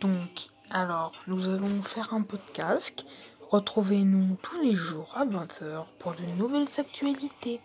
Donc, alors, nous allons faire un podcast. Retrouvez-nous tous les jours à 20h pour de nouvelles actualités.